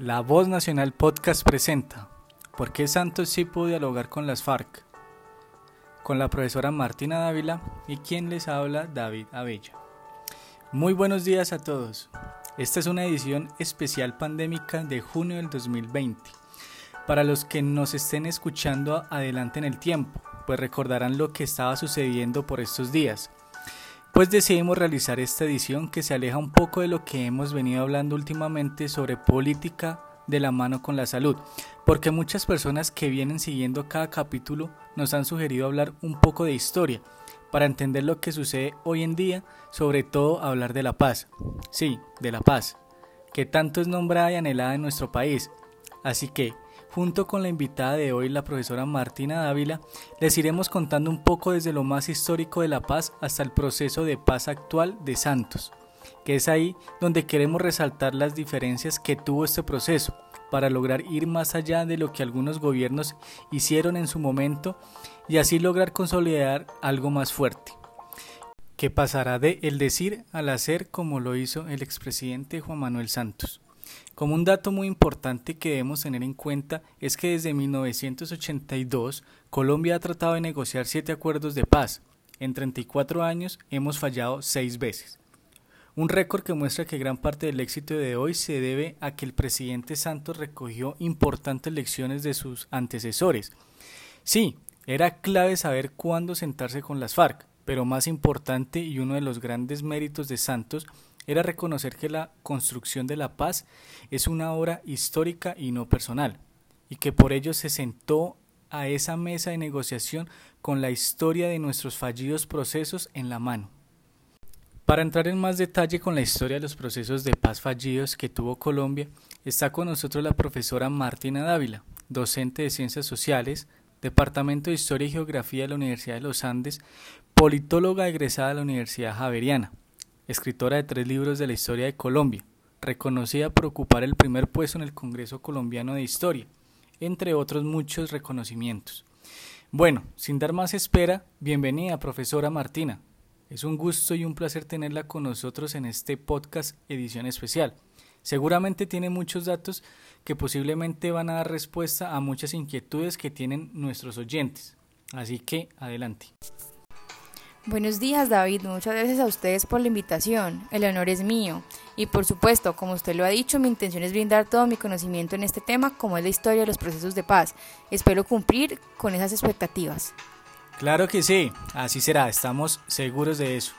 La Voz Nacional Podcast presenta ¿Por qué Santos sí pudo dialogar con las FARC? Con la profesora Martina Dávila y quien les habla David Abella. Muy buenos días a todos. Esta es una edición especial pandémica de junio del 2020. Para los que nos estén escuchando adelante en el tiempo, pues recordarán lo que estaba sucediendo por estos días pues decidimos realizar esta edición que se aleja un poco de lo que hemos venido hablando últimamente sobre política de la mano con la salud, porque muchas personas que vienen siguiendo cada capítulo nos han sugerido hablar un poco de historia, para entender lo que sucede hoy en día, sobre todo hablar de la paz. Sí, de la paz, que tanto es nombrada y anhelada en nuestro país. Así que, Junto con la invitada de hoy, la profesora Martina Dávila, les iremos contando un poco desde lo más histórico de la paz hasta el proceso de paz actual de Santos, que es ahí donde queremos resaltar las diferencias que tuvo este proceso para lograr ir más allá de lo que algunos gobiernos hicieron en su momento y así lograr consolidar algo más fuerte que pasará de el decir al hacer como lo hizo el expresidente Juan Manuel Santos. Como un dato muy importante que debemos tener en cuenta es que desde 1982 Colombia ha tratado de negociar siete acuerdos de paz. En 34 años hemos fallado seis veces. Un récord que muestra que gran parte del éxito de hoy se debe a que el presidente Santos recogió importantes lecciones de sus antecesores. Sí, era clave saber cuándo sentarse con las FARC, pero más importante y uno de los grandes méritos de Santos era reconocer que la construcción de la paz es una obra histórica y no personal, y que por ello se sentó a esa mesa de negociación con la historia de nuestros fallidos procesos en la mano. Para entrar en más detalle con la historia de los procesos de paz fallidos que tuvo Colombia, está con nosotros la profesora Martina Dávila, docente de Ciencias Sociales, Departamento de Historia y Geografía de la Universidad de los Andes, politóloga egresada de la Universidad Javeriana escritora de tres libros de la historia de Colombia, reconocida por ocupar el primer puesto en el Congreso Colombiano de Historia, entre otros muchos reconocimientos. Bueno, sin dar más espera, bienvenida, profesora Martina. Es un gusto y un placer tenerla con nosotros en este podcast edición especial. Seguramente tiene muchos datos que posiblemente van a dar respuesta a muchas inquietudes que tienen nuestros oyentes. Así que adelante. Buenos días David, muchas gracias a ustedes por la invitación, el honor es mío y por supuesto, como usted lo ha dicho, mi intención es brindar todo mi conocimiento en este tema como es la historia de los procesos de paz. Espero cumplir con esas expectativas. Claro que sí, así será, estamos seguros de eso.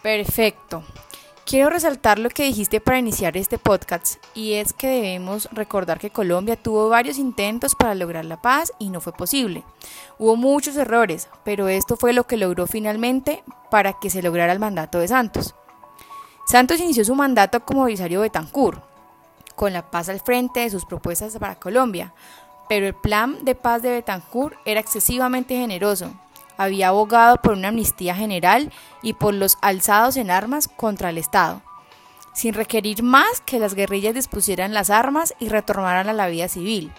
Perfecto. Quiero resaltar lo que dijiste para iniciar este podcast y es que debemos recordar que Colombia tuvo varios intentos para lograr la paz y no fue posible. Hubo muchos errores, pero esto fue lo que logró finalmente para que se lograra el mandato de Santos. Santos inició su mandato como visario Betancourt, con la paz al frente de sus propuestas para Colombia, pero el plan de paz de Betancourt era excesivamente generoso había abogado por una amnistía general y por los alzados en armas contra el Estado, sin requerir más que las guerrillas dispusieran las armas y retornaran a la vida civil.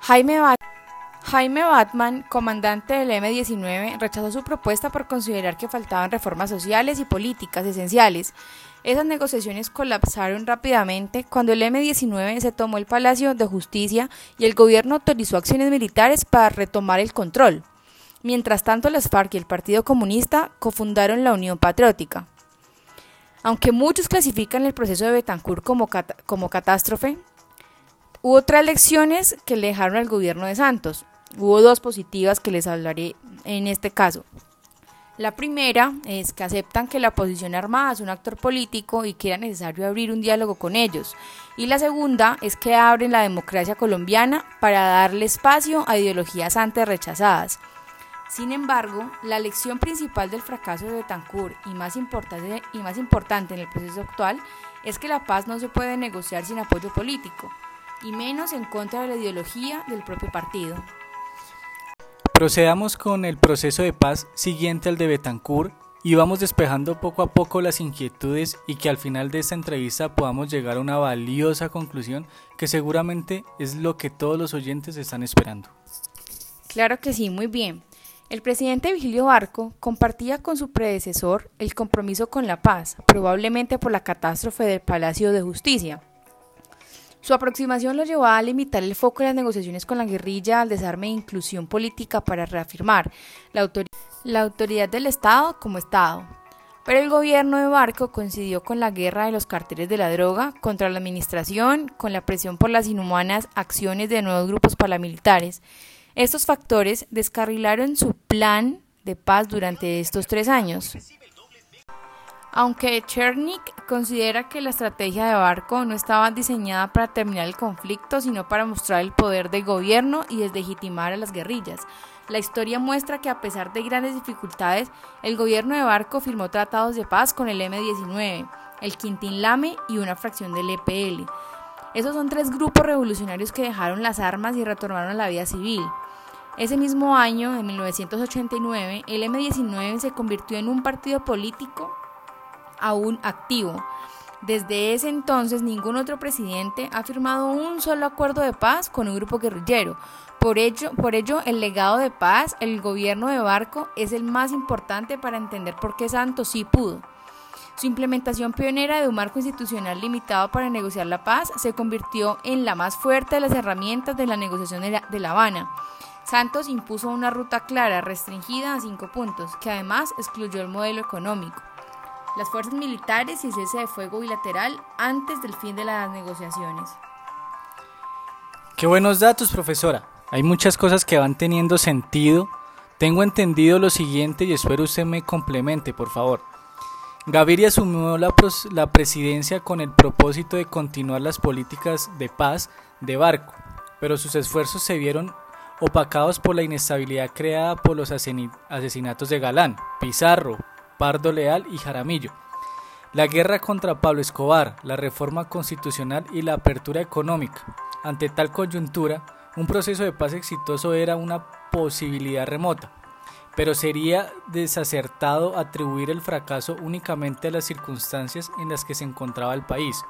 Jaime, Batman, comandante del M-19, rechazó su propuesta por considerar que faltaban reformas sociales y políticas esenciales. Esas negociaciones colapsaron rápidamente cuando el M-19 se tomó el Palacio de Justicia y el gobierno autorizó acciones militares para retomar el control. Mientras tanto, las FARC y el Partido Comunista cofundaron la Unión Patriótica. Aunque muchos clasifican el proceso de Betancourt como, como catástrofe, hubo tres lecciones que le dejaron al gobierno de Santos. Hubo dos positivas que les hablaré en este caso. La primera es que aceptan que la oposición armada es un actor político y que era necesario abrir un diálogo con ellos. Y la segunda es que abren la democracia colombiana para darle espacio a ideologías antes rechazadas. Sin embargo, la lección principal del fracaso de Betancourt y más, importante, y más importante en el proceso actual es que la paz no se puede negociar sin apoyo político, y menos en contra de la ideología del propio partido. Procedamos con el proceso de paz siguiente al de Betancourt y vamos despejando poco a poco las inquietudes y que al final de esta entrevista podamos llegar a una valiosa conclusión que seguramente es lo que todos los oyentes están esperando. Claro que sí, muy bien. El presidente Vigilio Barco compartía con su predecesor el compromiso con la paz, probablemente por la catástrofe del Palacio de Justicia. Su aproximación lo llevó a limitar el foco de las negociaciones con la guerrilla al desarme e inclusión política para reafirmar la, la autoridad del Estado como Estado. Pero el gobierno de Barco coincidió con la guerra de los carteles de la droga contra la administración, con la presión por las inhumanas acciones de nuevos grupos paramilitares. Estos factores descarrilaron su plan de paz durante estos tres años. Aunque Chernik considera que la estrategia de Barco no estaba diseñada para terminar el conflicto, sino para mostrar el poder del gobierno y deslegitimar a las guerrillas. La historia muestra que a pesar de grandes dificultades, el gobierno de Barco firmó tratados de paz con el M-19, el Quintín Lame y una fracción del EPL. Esos son tres grupos revolucionarios que dejaron las armas y retornaron a la vida civil. Ese mismo año, en 1989, el M-19 se convirtió en un partido político aún activo. Desde ese entonces, ningún otro presidente ha firmado un solo acuerdo de paz con un grupo guerrillero. Por ello, por ello, el legado de paz, el gobierno de Barco, es el más importante para entender por qué Santos sí pudo. Su implementación pionera de un marco institucional limitado para negociar la paz se convirtió en la más fuerte de las herramientas de la negociación de La, Habana. Santos impuso una ruta clara, restringida a cinco puntos, que además excluyó el modelo económico, las fuerzas militares y cese de fuego bilateral antes del fin de las negociaciones. Qué buenos datos, profesora. Hay muchas cosas que van teniendo sentido. Tengo entendido lo siguiente y espero usted me complemente, por favor. Gaviria asumió la, la presidencia con el propósito de continuar las políticas de paz de Barco, pero sus esfuerzos se vieron opacados por la inestabilidad creada por los asesinatos de Galán, Pizarro, Pardo Leal y Jaramillo. La guerra contra Pablo Escobar, la reforma constitucional y la apertura económica. Ante tal coyuntura, un proceso de paz exitoso era una posibilidad remota, pero sería desacertado atribuir el fracaso únicamente a las circunstancias en las que se encontraba el país.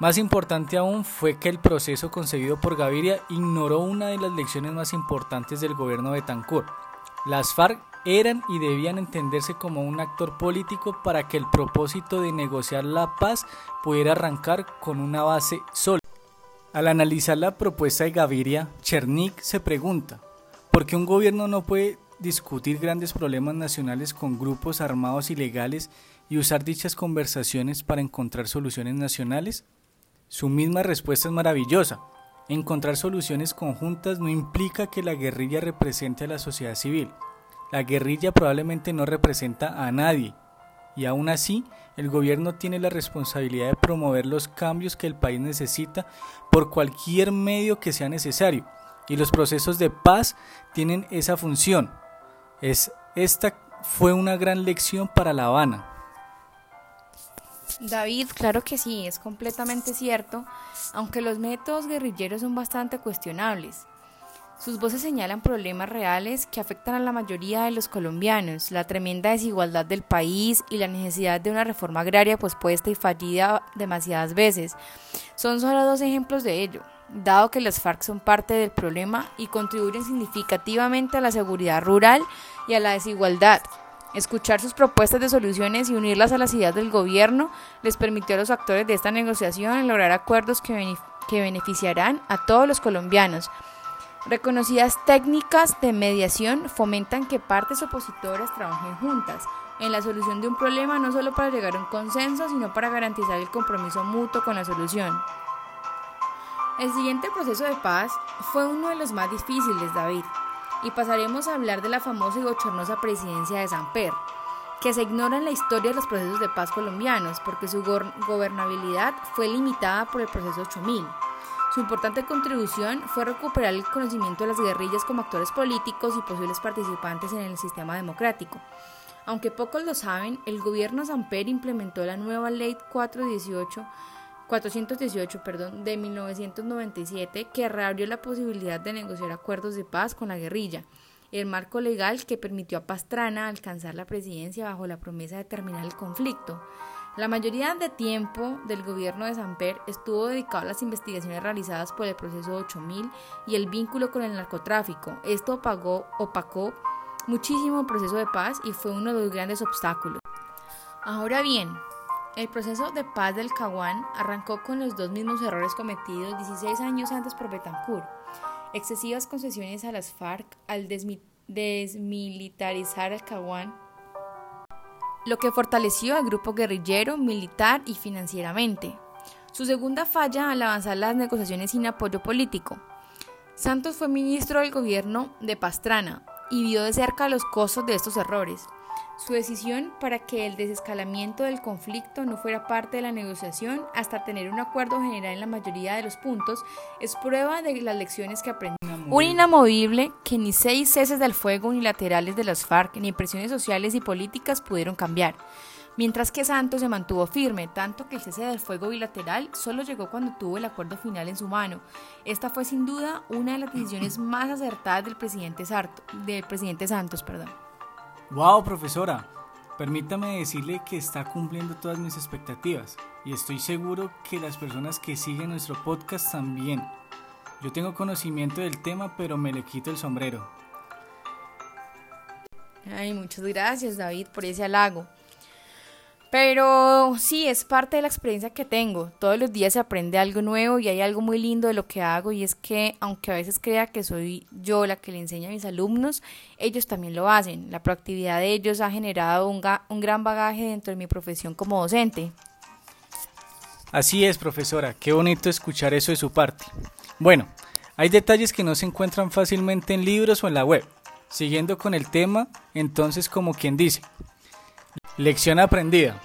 Más importante aún fue que el proceso concebido por Gaviria ignoró una de las lecciones más importantes del gobierno de Tancur. Las FARC eran y debían entenderse como un actor político para que el propósito de negociar la paz pudiera arrancar con una base sólida. Al analizar la propuesta de Gaviria, Chernik se pregunta, ¿por qué un gobierno no puede discutir grandes problemas nacionales con grupos armados ilegales y usar dichas conversaciones para encontrar soluciones nacionales? Su misma respuesta es maravillosa. Encontrar soluciones conjuntas no implica que la guerrilla represente a la sociedad civil. La guerrilla probablemente no representa a nadie, y aún así el gobierno tiene la responsabilidad de promover los cambios que el país necesita por cualquier medio que sea necesario. Y los procesos de paz tienen esa función. Es, esta fue una gran lección para La Habana. David, claro que sí, es completamente cierto, aunque los métodos guerrilleros son bastante cuestionables. Sus voces señalan problemas reales que afectan a la mayoría de los colombianos, la tremenda desigualdad del país y la necesidad de una reforma agraria pospuesta y fallida demasiadas veces. Son solo dos ejemplos de ello, dado que las FARC son parte del problema y contribuyen significativamente a la seguridad rural y a la desigualdad. Escuchar sus propuestas de soluciones y unirlas a las ideas del gobierno les permitió a los actores de esta negociación lograr acuerdos que, que beneficiarán a todos los colombianos Reconocidas técnicas de mediación fomentan que partes opositoras trabajen juntas en la solución de un problema no solo para llegar a un consenso, sino para garantizar el compromiso mutuo con la solución. El siguiente proceso de paz fue uno de los más difíciles, David, y pasaremos a hablar de la famosa y bochornosa presidencia de Samper, que se ignora en la historia de los procesos de paz colombianos porque su gobernabilidad fue limitada por el proceso 8000 su importante contribución fue recuperar el conocimiento de las guerrillas como actores políticos y posibles participantes en el sistema democrático. Aunque pocos lo saben, el gobierno Samper implementó la nueva Ley 418 418 perdón, de 1997 que reabrió la posibilidad de negociar acuerdos de paz con la guerrilla, el marco legal que permitió a Pastrana alcanzar la presidencia bajo la promesa de terminar el conflicto. La mayoría de tiempo del gobierno de Samper estuvo dedicado a las investigaciones realizadas por el proceso 8000 y el vínculo con el narcotráfico. Esto opacó, opacó muchísimo el proceso de paz y fue uno de los grandes obstáculos. Ahora bien, El proceso de paz del Caguán arrancó con los dos mismos errores cometidos 16 años antes por Betancourt. Excesivas concesiones a las FARC al desmilitarizar el Caguán, lo que fortaleció al grupo guerrillero, militar y financieramente. Su segunda falla al avanzar las negociaciones sin apoyo político. Santos fue ministro del gobierno de Pastrana y vio de cerca los costos de estos errores. Su decisión para que el desescalamiento del conflicto no fuera parte de la negociación hasta tener un acuerdo general en la mayoría de los puntos es prueba de las lecciones que aprendió. Un inamovible que ni seis ceses del fuego unilaterales de las FARC ni presiones sociales y políticas pudieron cambiar. Mientras que Santos se mantuvo firme, tanto que el cese del fuego bilateral solo llegó cuando tuvo el acuerdo final en su mano. Esta fue sin duda una de las decisiones más acertadas del presidente, Sarto, del presidente Santos. Perdón. Wow, profesora. Permítame decirle que está cumpliendo todas mis expectativas y estoy seguro que las personas que siguen nuestro podcast también. Yo tengo conocimiento del tema, pero me le quito el sombrero. Ay, muchas gracias David por ese halago. Pero sí, es parte de la experiencia que tengo. Todos los días se aprende algo nuevo y hay algo muy lindo de lo que hago y es que aunque a veces crea que soy yo la que le enseña a mis alumnos, ellos también lo hacen. La proactividad de ellos ha generado un, un gran bagaje dentro de mi profesión como docente. Así es, profesora. Qué bonito escuchar eso de su parte. Bueno, hay detalles que no se encuentran fácilmente en libros o en la web. Siguiendo con el tema, entonces como quien dice, Lección aprendida.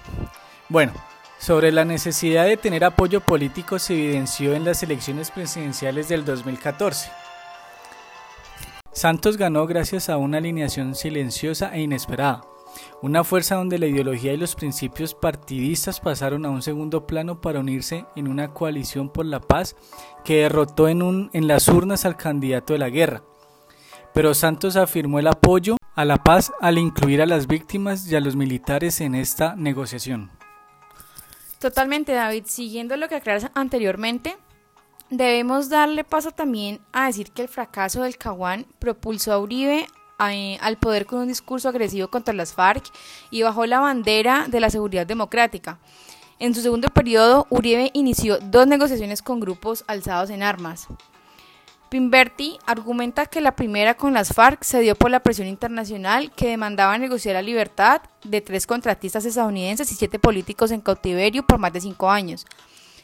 Bueno, sobre la necesidad de tener apoyo político se evidenció en las elecciones presidenciales del 2014. Santos ganó gracias a una alineación silenciosa e inesperada, una fuerza donde la ideología y los principios partidistas pasaron a un segundo plano para unirse en una coalición por la paz que derrotó en, un, en las urnas al candidato de la guerra. Pero Santos afirmó el apoyo a la paz al incluir a las víctimas y a los militares en esta negociación. Totalmente, David. Siguiendo lo que aclaras anteriormente, debemos darle paso también a decir que el fracaso del Caguán propulsó a Uribe eh, al poder con un discurso agresivo contra las FARC y bajo la bandera de la seguridad democrática. En su segundo periodo, Uribe inició dos negociaciones con grupos alzados en armas. Pimberti argumenta que la primera con las FARC se dio por la presión internacional que demandaba negociar la libertad de tres contratistas estadounidenses y siete políticos en cautiverio por más de cinco años.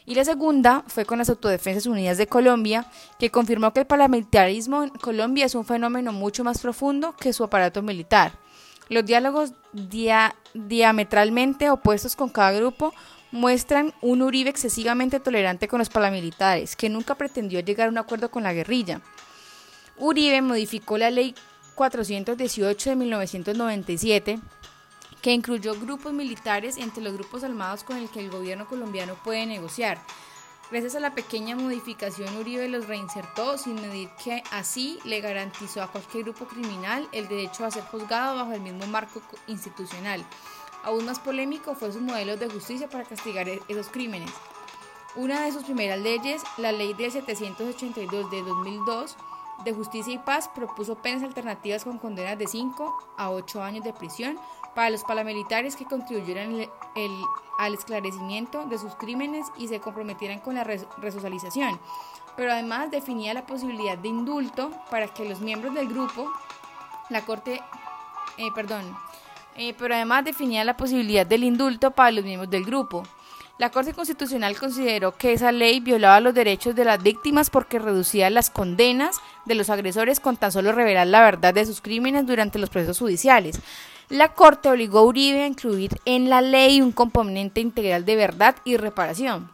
Y la segunda fue con las Autodefensas Unidas de Colombia, que confirmó que el paramilitarismo en Colombia es un fenómeno mucho más profundo que su aparato militar. Los diálogos diametralmente opuestos con cada grupo muestran un Uribe excesivamente tolerante con los paramilitares, que nunca pretendió llegar a un acuerdo con la guerrilla. Uribe modificó la ley 418 de 1997, que incluyó grupos militares entre los grupos armados con el que el gobierno colombiano puede negociar. Gracias a la pequeña modificación, Uribe los reinsertó sin medir que así le garantizó a cualquier grupo criminal el derecho a ser juzgado bajo el mismo marco institucional. Aún más polémico fue su modelo de justicia para castigar e-, esos crímenes. Una de sus primeras leyes, la Ley de 782 de 2002 de Justicia y Paz, propuso penas alternativas con condenas de 5 a 8 años de prisión para los paramilitares que contribuyeran al esclarecimiento de sus crímenes y se comprometieran con la resocialización. Pero además definía la posibilidad de indulto para que los miembros del grupo, la Corte, eh, perdón, eh, pero además definía la posibilidad del indulto para los miembros del grupo. La Corte Constitucional consideró que esa ley violaba los derechos de las víctimas porque reducía las condenas de los agresores con tan solo revelar la verdad de sus crímenes durante los procesos judiciales. La Corte obligó a Uribe a incluir en la ley un componente integral de verdad y reparación.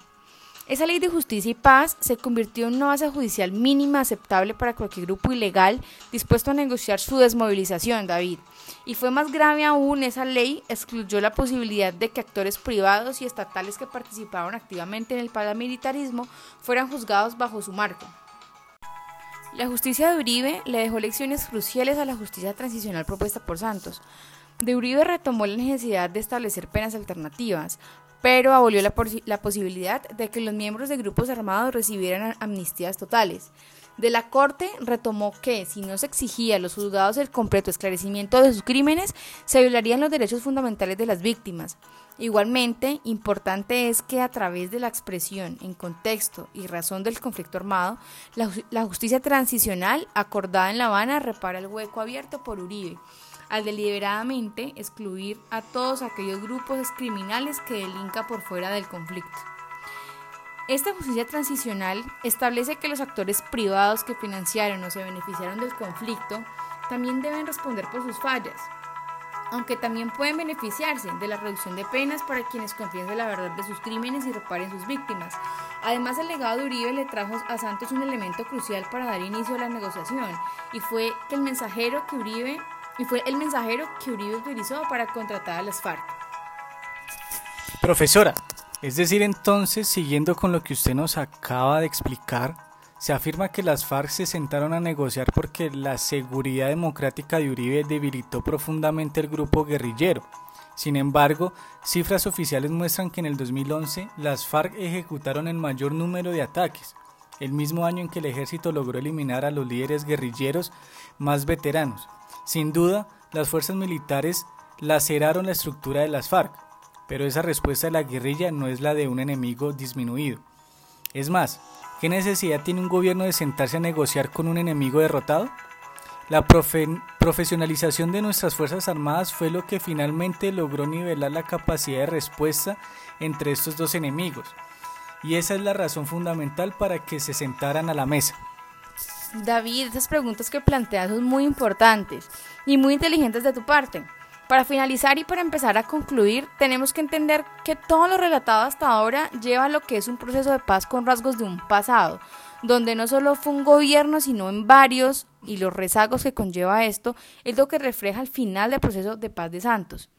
Esa ley de justicia y paz se convirtió en una base judicial mínima aceptable para cualquier grupo ilegal dispuesto a negociar su desmovilización, David. Y fue más grave aún, esa ley excluyó la posibilidad de que actores privados y estatales que participaron activamente en el paramilitarismo fueran juzgados bajo su marco. La justicia de Uribe le dejó lecciones cruciales a la justicia transicional propuesta por Santos. De Uribe retomó la necesidad de establecer penas alternativas, pero abolió la, la posibilidad de que los miembros de grupos armados recibieran amnistías totales. De la Corte retomó que si no se exigía a los juzgados el completo esclarecimiento de sus crímenes, se violarían los derechos fundamentales de las víctimas. Igualmente, importante es que a través de la expresión en contexto y razón del conflicto armado, la, justicia transicional acordada en La Habana repara el hueco abierto por Uribe al deliberadamente excluir a todos aquellos grupos criminales que delinca por fuera del conflicto. Esta justicia transicional establece que los actores privados que financiaron o se beneficiaron del conflicto también deben responder por sus fallas, aunque también pueden beneficiarse de la reducción de penas para quienes confiesen la verdad de sus crímenes y reparen sus víctimas. Además, el legado de Uribe le trajo a Santos un elemento crucial para dar inicio a la negociación, y fue que el mensajero que Uribe y fue el mensajero que Uribe utilizó para contratar a las FARC. Profesora, es decir, entonces, siguiendo con lo que usted nos acaba de explicar, se afirma que las FARC se sentaron a negociar porque la seguridad democrática de Uribe debilitó profundamente el grupo guerrillero. Sin embargo, cifras oficiales muestran que en el 2011 las FARC ejecutaron el mayor número de ataques, el mismo año en que el ejército logró eliminar a los líderes guerrilleros más veteranos. Sin duda, las fuerzas militares laceraron la estructura de las FARC, pero esa respuesta de la guerrilla no es la de un enemigo disminuido. Es más, ¿qué necesidad tiene un gobierno de sentarse a negociar con un enemigo derrotado? La profesionalización de nuestras Fuerzas Armadas fue lo que finalmente logró nivelar la capacidad de respuesta entre estos dos enemigos, y esa es la razón fundamental para que se sentaran a la mesa. David, esas preguntas que planteas son muy importantes y muy inteligentes de tu parte. Para finalizar y para empezar a concluir, tenemos que entender que todo lo relatado hasta ahora lleva a lo que es un proceso de paz con rasgos de un pasado, donde no solo fue un gobierno, sino en varios, y los rezagos que conlleva esto, es lo que refleja el final del proceso de paz de Santos.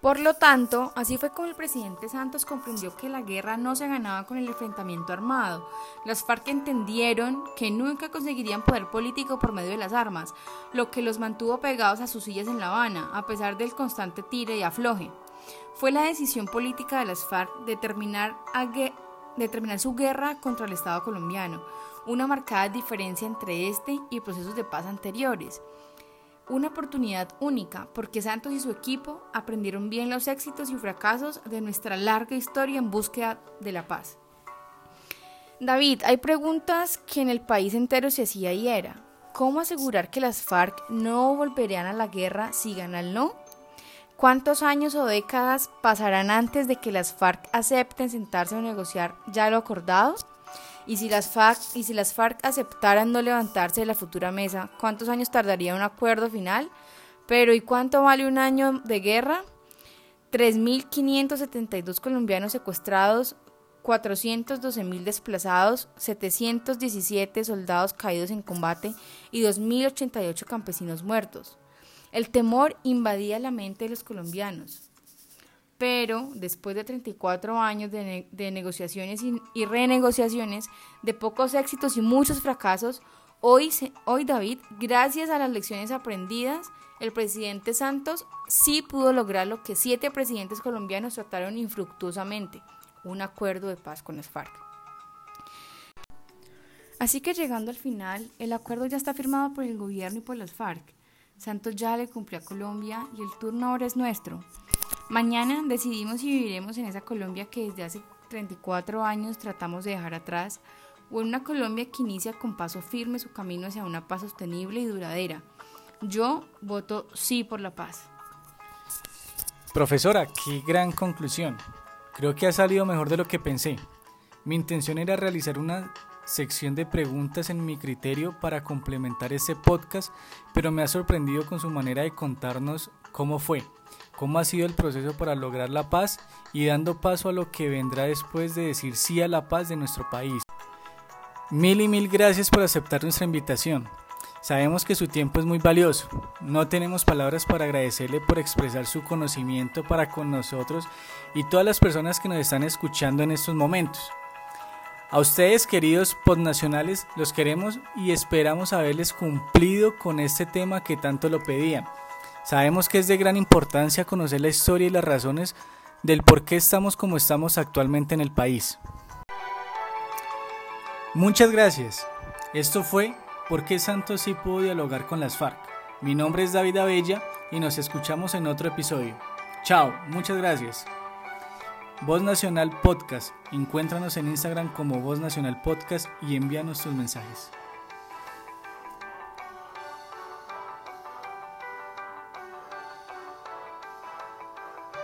Por lo tanto, así fue como el presidente Santos comprendió que la guerra no se ganaba con el enfrentamiento armado. Las FARC entendieron que nunca conseguirían poder político por medio de las armas, lo que los mantuvo pegados a sus sillas en La Habana, a pesar del constante tire y afloje. Fue la decisión política de las FARC de terminar, terminar su guerra contra el Estado colombiano, una marcada diferencia entre este y procesos de paz anteriores una oportunidad única porque Santos y su equipo aprendieron bien los éxitos y fracasos de nuestra larga historia en búsqueda de la paz. David, hay preguntas que en el país entero se hacía y era. ¿Cómo asegurar que las FARC no volverían a la guerra si gana el no? ¿Cuántos años o décadas pasarán antes de que las FARC acepten sentarse a negociar ya lo acordado? Y si las FARC, y si las FARC aceptaran no levantarse de la futura mesa, ¿cuántos años tardaría un acuerdo final? Pero ¿y cuánto vale un año de guerra? 3.572 colombianos secuestrados, 412.000 desplazados, 717 soldados caídos en combate y 2.088 campesinos muertos. El temor invadía la mente de los colombianos pero después de 34 años de, negociaciones y, renegociaciones, de pocos éxitos y muchos fracasos, hoy, hoy David, gracias a las lecciones aprendidas, el presidente Santos sí pudo lograr lo que siete presidentes colombianos trataron infructuosamente, un acuerdo de paz con las FARC. Así que llegando al final, el acuerdo ya está firmado por el gobierno y por las FARC. Santos ya le cumplió a Colombia y el turno ahora es nuestro. Mañana decidimos si viviremos en esa Colombia que desde hace 34 años tratamos de dejar atrás o en una Colombia que inicia con paso firme su camino hacia una paz sostenible y duradera. Yo voto sí por la paz. Profesora, qué gran conclusión. Creo que ha salido mejor de lo que pensé. Mi intención era realizar una sección de preguntas en mi criterio para complementar ese podcast, pero me ha sorprendido con su manera de contarnos cómo fue cómo ha sido el proceso para lograr la paz y dando paso a lo que vendrá después de decir sí a la paz de nuestro país. Mil y mil gracias por aceptar nuestra invitación. Sabemos que su tiempo es muy valioso. No tenemos palabras para agradecerle por expresar su conocimiento para con nosotros y todas las personas que nos están escuchando en estos momentos. A ustedes, queridos podnacionales, los queremos y esperamos haberles cumplido con este tema que tanto lo pedían. Sabemos que es de gran importancia conocer la historia y las razones del por qué estamos como estamos actualmente en el país. Muchas gracias. Esto fue ¿Por qué Santos sí pudo dialogar con las FARC? Mi nombre es David Abella y nos escuchamos en otro episodio. Chao, muchas gracias. Voz Nacional Podcast. Encuéntranos en Instagram como Voz Nacional Podcast y envíanos tus mensajes.